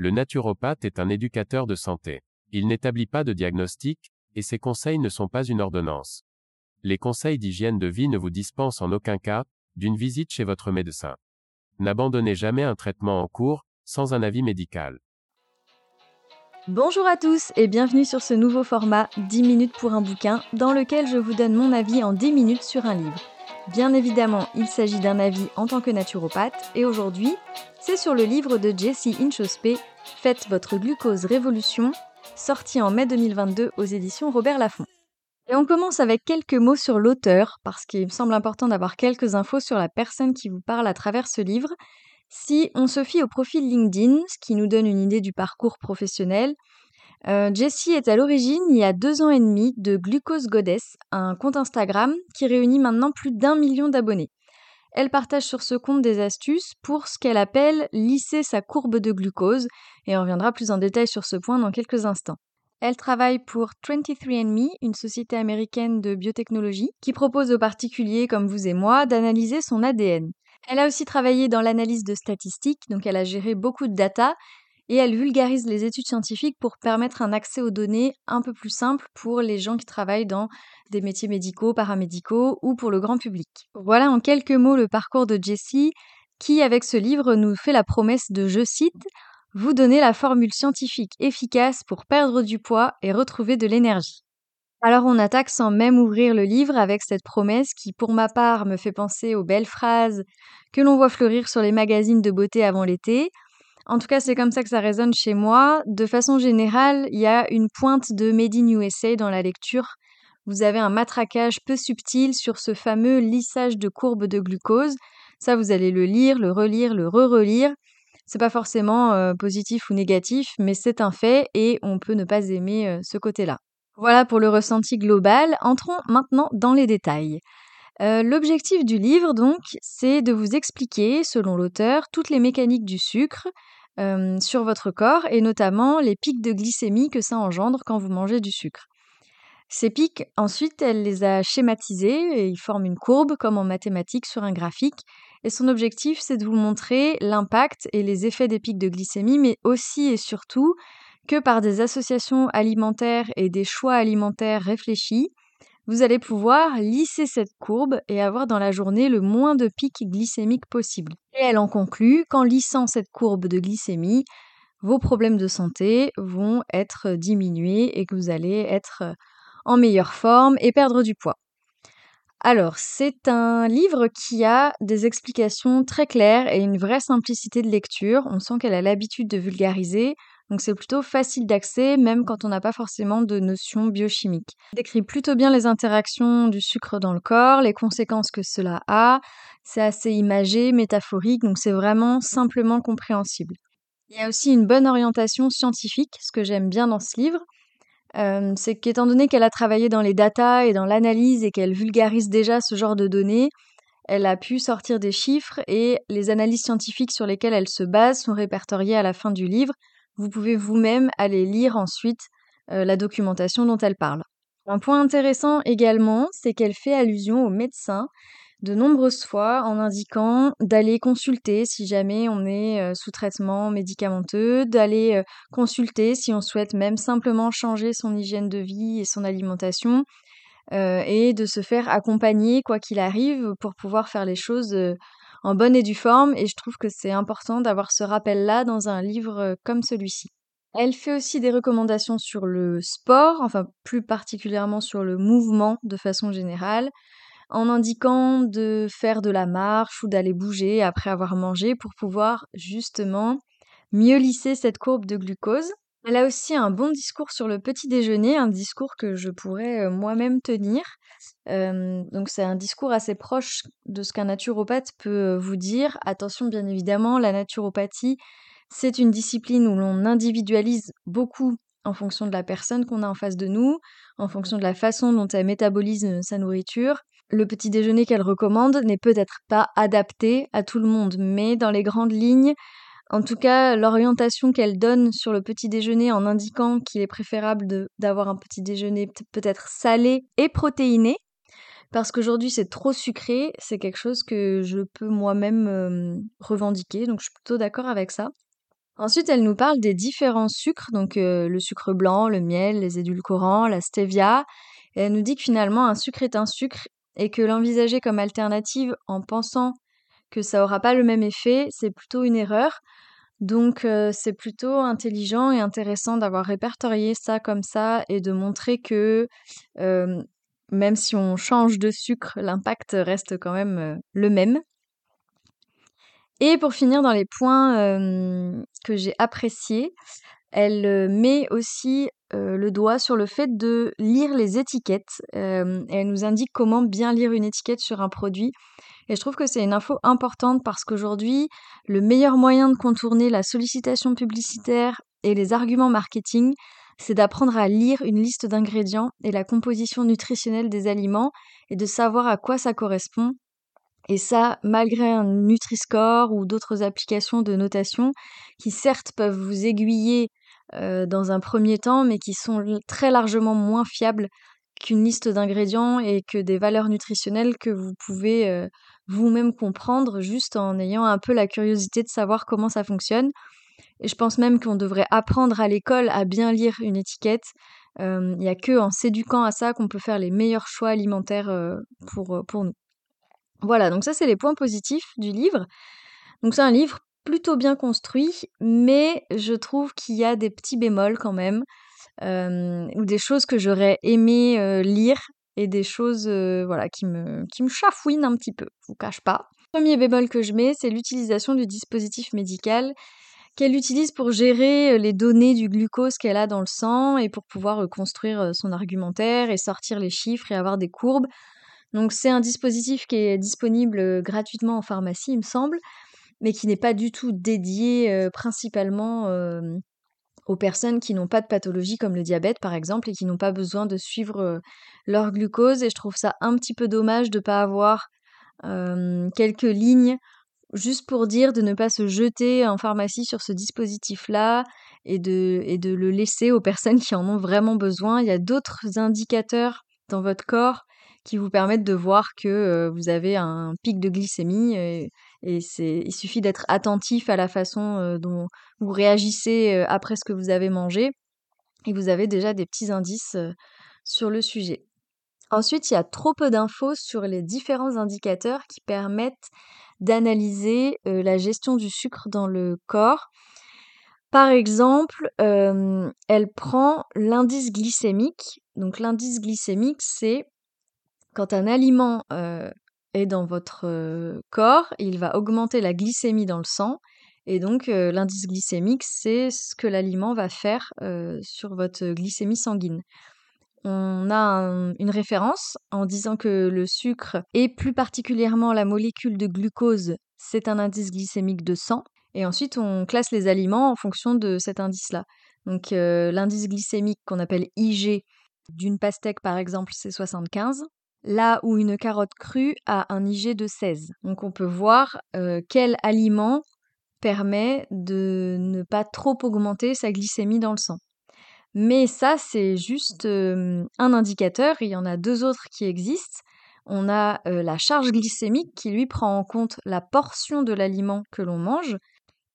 Le naturopathe est un éducateur de santé. Il n'établit pas de diagnostic, et ses conseils ne sont pas une ordonnance. Les conseils d'hygiène de vie ne vous dispensent en aucun cas d'une visite chez votre médecin. N'abandonnez jamais un traitement en cours sans un avis médical. Bonjour à tous et bienvenue sur ce nouveau format 10 minutes pour un bouquin dans lequel je vous donne mon avis en 10 minutes sur un livre. Bien évidemment, il s'agit d'un avis en tant que naturopathe et aujourd'hui, c'est sur le livre de Jessie Inchospé, Faites votre glucose révolution, sorti en mai 2022 aux éditions Robert Laffont. Et on commence avec quelques mots sur l'auteur, parce qu'il me semble important d'avoir quelques infos sur la personne qui vous parle à travers ce livre. Si on se fie au profil LinkedIn, ce qui nous donne une idée du parcours professionnel, euh, Jessie est à l'origine, il y a deux ans et demi, de Glucose Goddess, un compte Instagram qui réunit maintenant plus d'un million d'abonnés. Elle partage sur ce compte des astuces pour ce qu'elle appelle lisser sa courbe de glucose, et on reviendra plus en détail sur ce point dans quelques instants. Elle travaille pour 23andMe, une société américaine de biotechnologie, qui propose aux particuliers comme vous et moi d'analyser son ADN. Elle a aussi travaillé dans l'analyse de statistiques, donc elle a géré beaucoup de data et elle vulgarise les études scientifiques pour permettre un accès aux données un peu plus simple pour les gens qui travaillent dans des métiers médicaux, paramédicaux ou pour le grand public. Voilà en quelques mots le parcours de Jessie qui, avec ce livre, nous fait la promesse de, je cite, vous donner la formule scientifique efficace pour perdre du poids et retrouver de l'énergie. Alors on attaque sans même ouvrir le livre avec cette promesse qui pour ma part me fait penser aux belles phrases que l'on voit fleurir sur les magazines de beauté avant l'été, en tout cas, c'est comme ça que ça résonne chez moi. De façon générale, il y a une pointe de Made in USA dans la lecture. Vous avez un matraquage peu subtil sur ce fameux lissage de courbes de glucose. Ça, vous allez le lire, le relire, le re-relire. C'est pas forcément euh, positif ou négatif, mais c'est un fait et on peut ne pas aimer euh, ce côté-là. Voilà pour le ressenti global. Entrons maintenant dans les détails. Euh, l'objectif du livre, donc, c'est de vous expliquer, selon l'auteur, toutes les mécaniques du sucre, euh, sur votre corps et notamment les pics de glycémie que ça engendre quand vous mangez du sucre. Ces pics, ensuite, elle les a schématisés et ils forment une courbe comme en mathématiques sur un graphique. Et son objectif, c'est de vous montrer l'impact et les effets des pics de glycémie, mais aussi et surtout que par des associations alimentaires et des choix alimentaires réfléchis, vous allez pouvoir lisser cette courbe et avoir dans la journée le moins de pics glycémiques possible. Et elle en conclut qu'en lissant cette courbe de glycémie, vos problèmes de santé vont être diminués et que vous allez être en meilleure forme et perdre du poids. Alors, c'est un livre qui a des explications très claires et une vraie simplicité de lecture. On sent qu'elle a l'habitude de vulgariser. Donc c'est plutôt facile d'accès, même quand on n'a pas forcément de notions biochimiques. Il décrit plutôt bien les interactions du sucre dans le corps, les conséquences que cela a. C'est assez imagé, métaphorique, donc c'est vraiment simplement compréhensible. Il y a aussi une bonne orientation scientifique, ce que j'aime bien dans ce livre. Euh, c'est qu'étant donné qu'elle a travaillé dans les datas et dans l'analyse et qu'elle vulgarise déjà ce genre de données, elle a pu sortir des chiffres et les analyses scientifiques sur lesquelles elle se base sont répertoriées à la fin du livre vous pouvez vous-même aller lire ensuite euh, la documentation dont elle parle. Un point intéressant également, c'est qu'elle fait allusion aux médecins de nombreuses fois en indiquant d'aller consulter si jamais on est euh, sous traitement médicamenteux, d'aller euh, consulter si on souhaite même simplement changer son hygiène de vie et son alimentation, et de se faire accompagner quoi qu'il arrive pour pouvoir faire les choses en bonne et due forme et je trouve que c'est important d'avoir ce rappel-là dans un livre euh, comme celui-ci. Elle fait aussi des recommandations sur le sport, enfin plus particulièrement sur le mouvement de façon générale, en indiquant de faire de la marche ou d'aller bouger après avoir mangé pour pouvoir justement mieux lisser cette courbe de glucose. Elle a aussi un bon discours sur le petit déjeuner, un discours que je pourrais euh, moi-même tenir. donc c'est un discours assez proche de ce qu'un naturopathe peut euh, vous dire. Attention, bien évidemment, la naturopathie, c'est une discipline où l'on individualise beaucoup en fonction de la personne qu'on a en face de nous, en fonction de la façon dont elle métabolise euh, sa nourriture. Le petit déjeuner qu'elle recommande n'est peut-être pas adapté à tout le monde, mais dans les grandes lignes, en tout cas, l'orientation qu'elle donne sur le petit déjeuner en indiquant qu'il est préférable d'avoir un petit déjeuner peut-être salé et protéiné, parce qu'aujourd'hui c'est trop sucré, c'est quelque chose que je peux moi-même revendiquer, donc je suis plutôt d'accord avec ça. Ensuite, elle nous parle des différents sucres, donc le sucre blanc, le miel, les édulcorants, la stevia. Elle nous dit que finalement, un sucre est un sucre et que l'envisager comme alternative en pensant que ça aura pas le même effet, c'est plutôt une erreur. Donc c'est plutôt intelligent et intéressant d'avoir répertorié ça comme ça et de montrer que même si on change de sucre, l'impact reste quand même le même. Et pour finir dans les points que j'ai appréciés, elle met aussi le doigt sur le fait de lire les étiquettes. et elle nous indique comment bien lire une étiquette sur un produit. Et je trouve que c'est une info importante parce qu'aujourd'hui, le meilleur moyen de contourner la sollicitation publicitaire et les arguments marketing, c'est d'apprendre à lire une liste d'ingrédients et la composition nutritionnelle des aliments et de savoir à quoi ça correspond. Et ça, malgré un Nutri-Score ou d'autres applications de notation qui certes peuvent vous aiguiller euh, dans un premier temps, mais qui sont très largement moins fiables qu'une liste d'ingrédients et que des valeurs nutritionnelles que vous pouvez euh, vous-même comprendre juste en ayant un peu la curiosité de savoir comment ça fonctionne. Et je pense même qu'on devrait apprendre à l'école à bien lire une étiquette. Il n'y a que en s'éduquant à ça qu'on peut faire les meilleurs choix alimentaires pour, pour nous. Voilà, donc ça c'est les points positifs du livre. Donc c'est un livre plutôt bien construit, mais je trouve qu'il y a des petits bémols quand même, ou des choses que j'aurais aimé lire et des choses voilà qui me qui chafouinent un petit peu, je vous cache pas. Premier bémol que je mets, c'est l'utilisation du dispositif médical qu'elle utilise pour gérer les données du glucose qu'elle a dans le sang et pour pouvoir construire son argumentaire et sortir les chiffres et avoir des courbes. Donc c'est un dispositif qui est disponible gratuitement en pharmacie, il me semble, mais qui n'est pas du tout dédié principalement aux personnes qui n'ont pas de pathologie comme le diabète par exemple et qui n'ont pas besoin de suivre leur glucose. Et je trouve ça un petit peu dommage de ne pas avoir quelques lignes juste pour dire de ne pas se jeter en pharmacie sur ce dispositif-là et de, et de le laisser aux personnes qui en ont vraiment besoin. Il y a d'autres indicateurs dans votre corps qui vous permettent de voir que euh, vous avez un pic de glycémie c'est, il suffit d'être attentif à la façon euh, dont vous réagissez euh, après ce que vous avez mangé et vous avez déjà des petits indices sur le sujet. Ensuite, il y a trop peu d'infos sur les différents indicateurs qui permettent d'analyser la gestion du sucre dans le corps. Par exemple, elle prend l'indice glycémique. Donc l'indice glycémique, c'est quand un aliment dans votre corps, il va augmenter la glycémie dans le sang. Et donc l'indice glycémique, c'est ce que l'aliment va faire sur votre glycémie sanguine on a une référence en disant que le sucre et plus particulièrement la molécule de glucose, c'est un indice glycémique de 100. Et ensuite, on classe les aliments en fonction de cet indice-là. Donc l'indice glycémique qu'on appelle IG d'une pastèque par exemple, c'est 75. Là où une carotte crue a un IG de 16. Donc on peut voir euh, quel aliment permet de ne pas trop augmenter sa glycémie dans le sang. Mais ça, c'est juste un indicateur. Il y en a deux autres qui existent. On a la charge glycémique qui, lui, prend en compte la portion de l'aliment que l'on mange.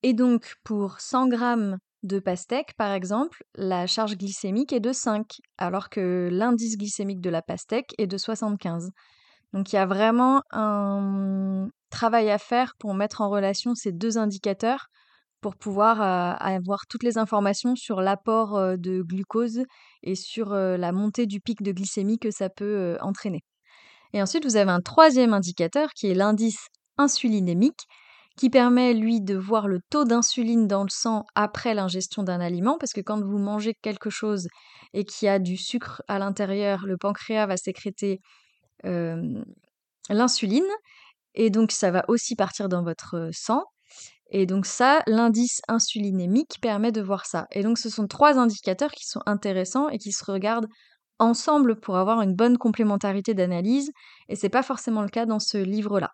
Et donc, pour 100 grammes de pastèque, par exemple, la charge glycémique est de 5, alors que l'indice glycémique de la pastèque est de 75. Donc il y a vraiment un travail à faire pour mettre en relation ces deux indicateurs pour pouvoir avoir toutes les informations sur l'apport de glucose et sur la montée du pic de glycémie que ça peut entraîner. Et ensuite, vous avez un troisième indicateur qui est l'indice insulinémique, qui permet, lui, de voir le taux d'insuline dans le sang après l'ingestion d'un aliment, parce que quand vous mangez quelque chose et qu'il y a du sucre à l'intérieur, le pancréas va sécréter l'insuline, et donc ça va aussi partir dans votre sang. Et donc ça, l'indice insulinémique permet de voir ça. Et donc ce sont trois indicateurs qui sont intéressants et qui se regardent ensemble pour avoir une bonne complémentarité d'analyse. Et c'est pas forcément le cas dans ce livre-là.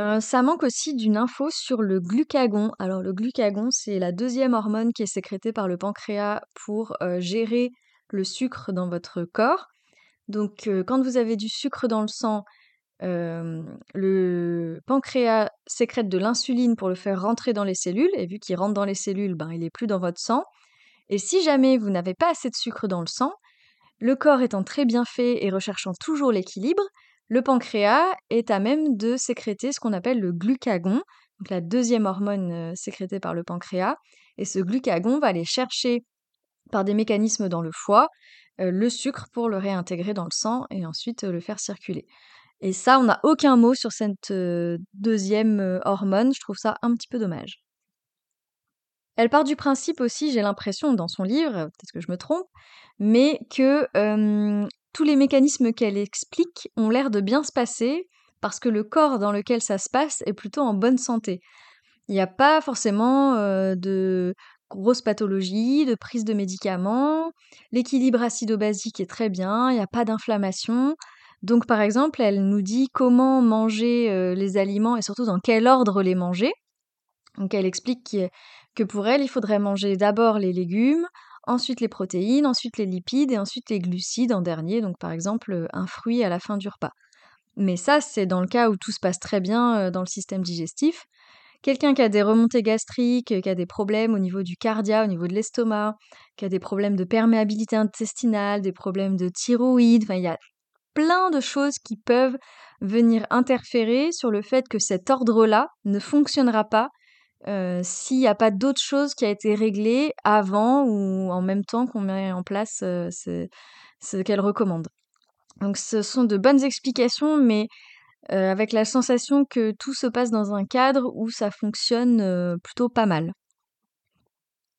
Euh, ça manque aussi d'une info sur le glucagon. Alors le glucagon, c'est la deuxième hormone qui est sécrétée par le pancréas pour euh, gérer le sucre dans votre corps. Donc euh, quand vous avez du sucre dans le sang, le pancréas sécrète de l'insuline pour le faire rentrer dans les cellules, et vu qu'il rentre dans les cellules, ben, il n'est plus dans votre sang. Et si jamais vous n'avez pas assez de sucre dans le sang, le corps étant très bien fait et recherchant toujours l'équilibre, le pancréas est à même de sécréter ce qu'on appelle le glucagon, donc la deuxième hormone sécrétée par le pancréas. Et ce glucagon va aller chercher par des mécanismes dans le foie le sucre pour le réintégrer dans le sang et ensuite le faire circuler. Et ça, on n'a aucun mot sur cette deuxième hormone. Je trouve ça un petit peu dommage. Elle part du principe aussi, j'ai l'impression, dans son livre, peut-être que je me trompe, mais que tous les mécanismes qu'elle explique ont l'air de bien se passer parce que le corps dans lequel ça se passe est plutôt en bonne santé. Il n'y a pas forcément de grosses pathologies, de prise de médicaments, l'équilibre acido-basique est très bien, il n'y a pas d'inflammation. Donc par exemple, elle nous dit comment manger les aliments et surtout dans quel ordre les manger. Donc elle explique que pour elle, il faudrait manger d'abord les légumes, ensuite les protéines, ensuite les lipides et ensuite les glucides en dernier, donc par exemple un fruit à la fin du repas. Mais ça, c'est dans le cas où tout se passe très bien dans le système digestif. Quelqu'un qui a des remontées gastriques, qui a des problèmes au niveau du cardia, au niveau de l'estomac, qui a des problèmes de perméabilité intestinale, des problèmes de thyroïde, enfin il y a plein de choses qui peuvent venir interférer sur le fait que cet ordre-là ne fonctionnera pas s'il n'y a pas d'autre chose qui a été réglée avant ou en même temps qu'on met en place ce, qu'elle recommande. Donc ce sont de bonnes explications, mais avec la sensation que tout se passe dans un cadre où ça fonctionne plutôt pas mal.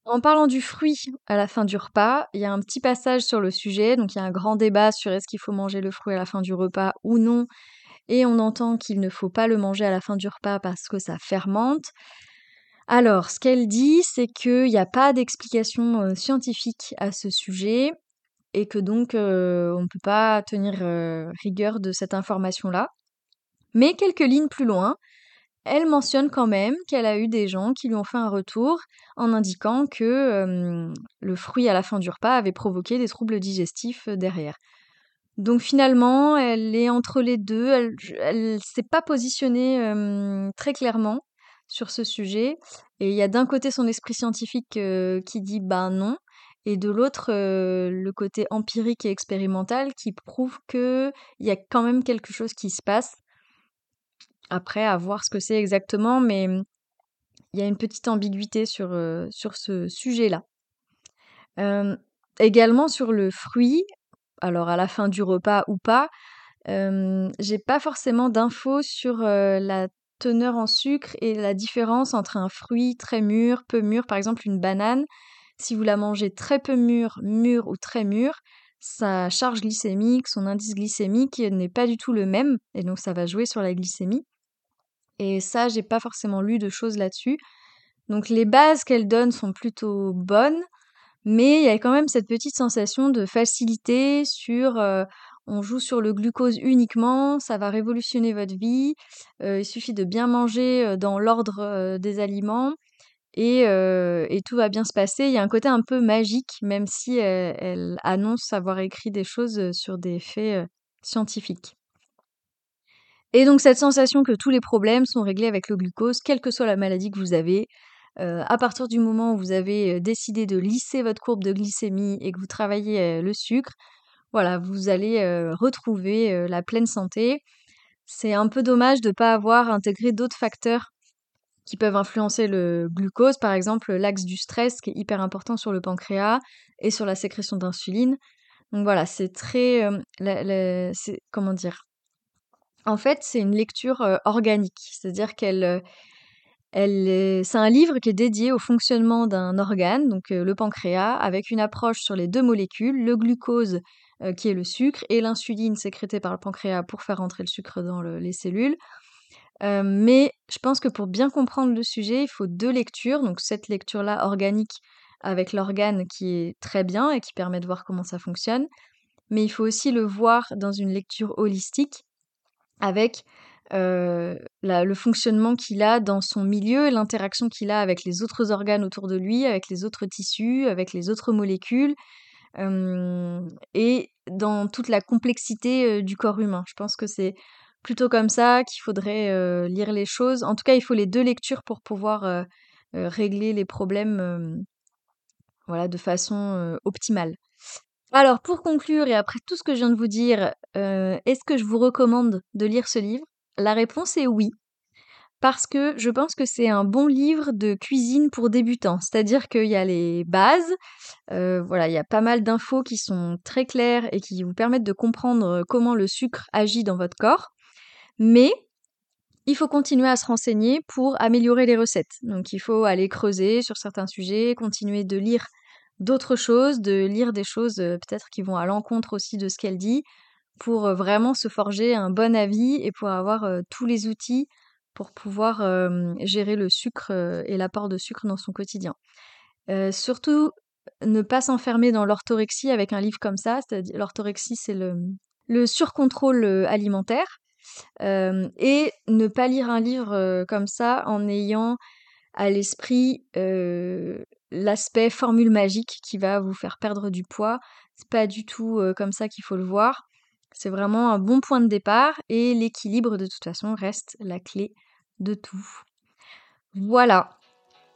En parlant du fruit à la fin du repas, il y a un petit passage sur le sujet, donc il y a un grand débat sur est-ce qu'il faut manger le fruit à la fin du repas ou non, et on entend qu'il ne faut pas le manger à la fin du repas parce que ça fermente. Alors, ce qu'elle dit, c'est qu'il n'y a pas d'explication scientifique à ce sujet et que donc on ne peut pas tenir rigueur de cette information-là. Mais quelques lignes plus loin, elle mentionne quand même qu'elle a eu des gens qui lui ont fait un retour en indiquant que le fruit à la fin du repas avait provoqué des troubles digestifs derrière. Donc finalement, elle est entre les deux, elle ne s'est pas positionnée très clairement sur ce sujet. Et il y a d'un côté son esprit scientifique qui dit bah non, et de l'autre le côté empirique et expérimental qui prouve qu'il y a quand même quelque chose qui se passe. Après, à voir ce que c'est exactement, mais il y a une petite ambiguïté sur, sur ce sujet-là. également sur le fruit, alors à la fin du repas ou pas, j'ai pas forcément d'infos sur la teneur en sucre et la différence entre un fruit très mûr, peu mûr, par exemple une banane, si vous la mangez très peu mûre, mûre ou très mûre, sa charge glycémique, son indice glycémique n'est pas du tout le même, et donc ça va jouer sur la glycémie. Et ça, j'ai pas forcément lu de choses là-dessus. Donc les bases qu'elle donne sont plutôt bonnes, mais il y a quand même cette petite sensation de facilité sur euh, on joue sur le glucose uniquement, ça va révolutionner votre vie. Il suffit de bien manger dans l'ordre des aliments et, tout va bien se passer. Il y a un côté un peu magique, même si elle, annonce avoir écrit des choses sur des faits scientifiques. Et donc cette sensation que tous les problèmes sont réglés avec le glucose, quelle que soit la maladie que vous avez, à partir du moment où vous avez décidé de lisser votre courbe de glycémie et que vous travaillez le sucre, voilà, vous allez retrouver la pleine santé. C'est un peu dommage de ne pas avoir intégré d'autres facteurs qui peuvent influencer le glucose, par exemple l'axe du stress qui est hyper important sur le pancréas et sur la sécrétion d'insuline. Donc voilà, c'est très... comment dire? En fait, c'est une lecture organique, c'est-à-dire qu'elle... Elle c'est un livre qui est dédié au fonctionnement d'un organe, donc le pancréas, avec une approche sur les deux molécules, le glucose euh, qui est le sucre, et l'insuline sécrétée par le pancréas pour faire rentrer le sucre dans les cellules. Euh, mais je pense que pour bien comprendre le sujet, il faut deux lectures. Donc cette lecture-là organique avec l'organe qui est très bien et qui permet de voir comment ça fonctionne. Mais il faut aussi le voir dans une lecture holistique avec euh, le fonctionnement qu'il a dans son milieu, l'interaction qu'il a avec les autres organes autour de lui, avec les autres tissus, avec les autres molécules, et dans toute la complexité du corps humain. Je pense que c'est plutôt comme ça qu'il faudrait lire les choses. En tout cas, il faut les deux lectures pour pouvoir régler les problèmes voilà, de façon optimale. Alors, pour conclure et après tout ce que je viens de vous dire, est-ce que je vous recommande de lire ce livre? La réponse est oui parce que je pense que c'est un bon livre de cuisine pour débutants. C'est-à-dire qu'il y a les bases, voilà, il y a pas mal d'infos qui sont très claires et qui vous permettent de comprendre comment le sucre agit dans votre corps. Mais il faut continuer à se renseigner pour améliorer les recettes. Donc il faut aller creuser sur certains sujets, continuer de lire d'autres choses, de lire des choses peut-être qui vont à l'encontre aussi de ce qu'elle dit, pour vraiment se forger un bon avis et pour avoir tous les outils pour pouvoir gérer le sucre et l'apport de sucre dans son quotidien. surtout, ne pas s'enfermer dans l'orthorexie avec un livre comme ça. L'orthorexie, c'est le, le surcontrôle alimentaire. et ne pas lire un livre comme ça en ayant à l'esprit l'aspect formule magique qui va vous faire perdre du poids. C'est pas du tout comme ça qu'il faut le voir. C'est vraiment un bon point de départ et l'équilibre de toute façon reste la clé de tout. Voilà.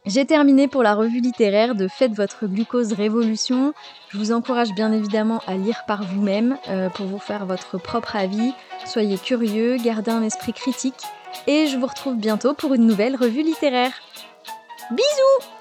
J'ai terminé pour la revue littéraire de Faites votre glucose révolution. Je vous encourage bien évidemment à lire par vous-même euh, pour vous faire votre propre avis. Soyez curieux, gardez un esprit critique et je vous retrouve bientôt pour une nouvelle revue littéraire. Bisous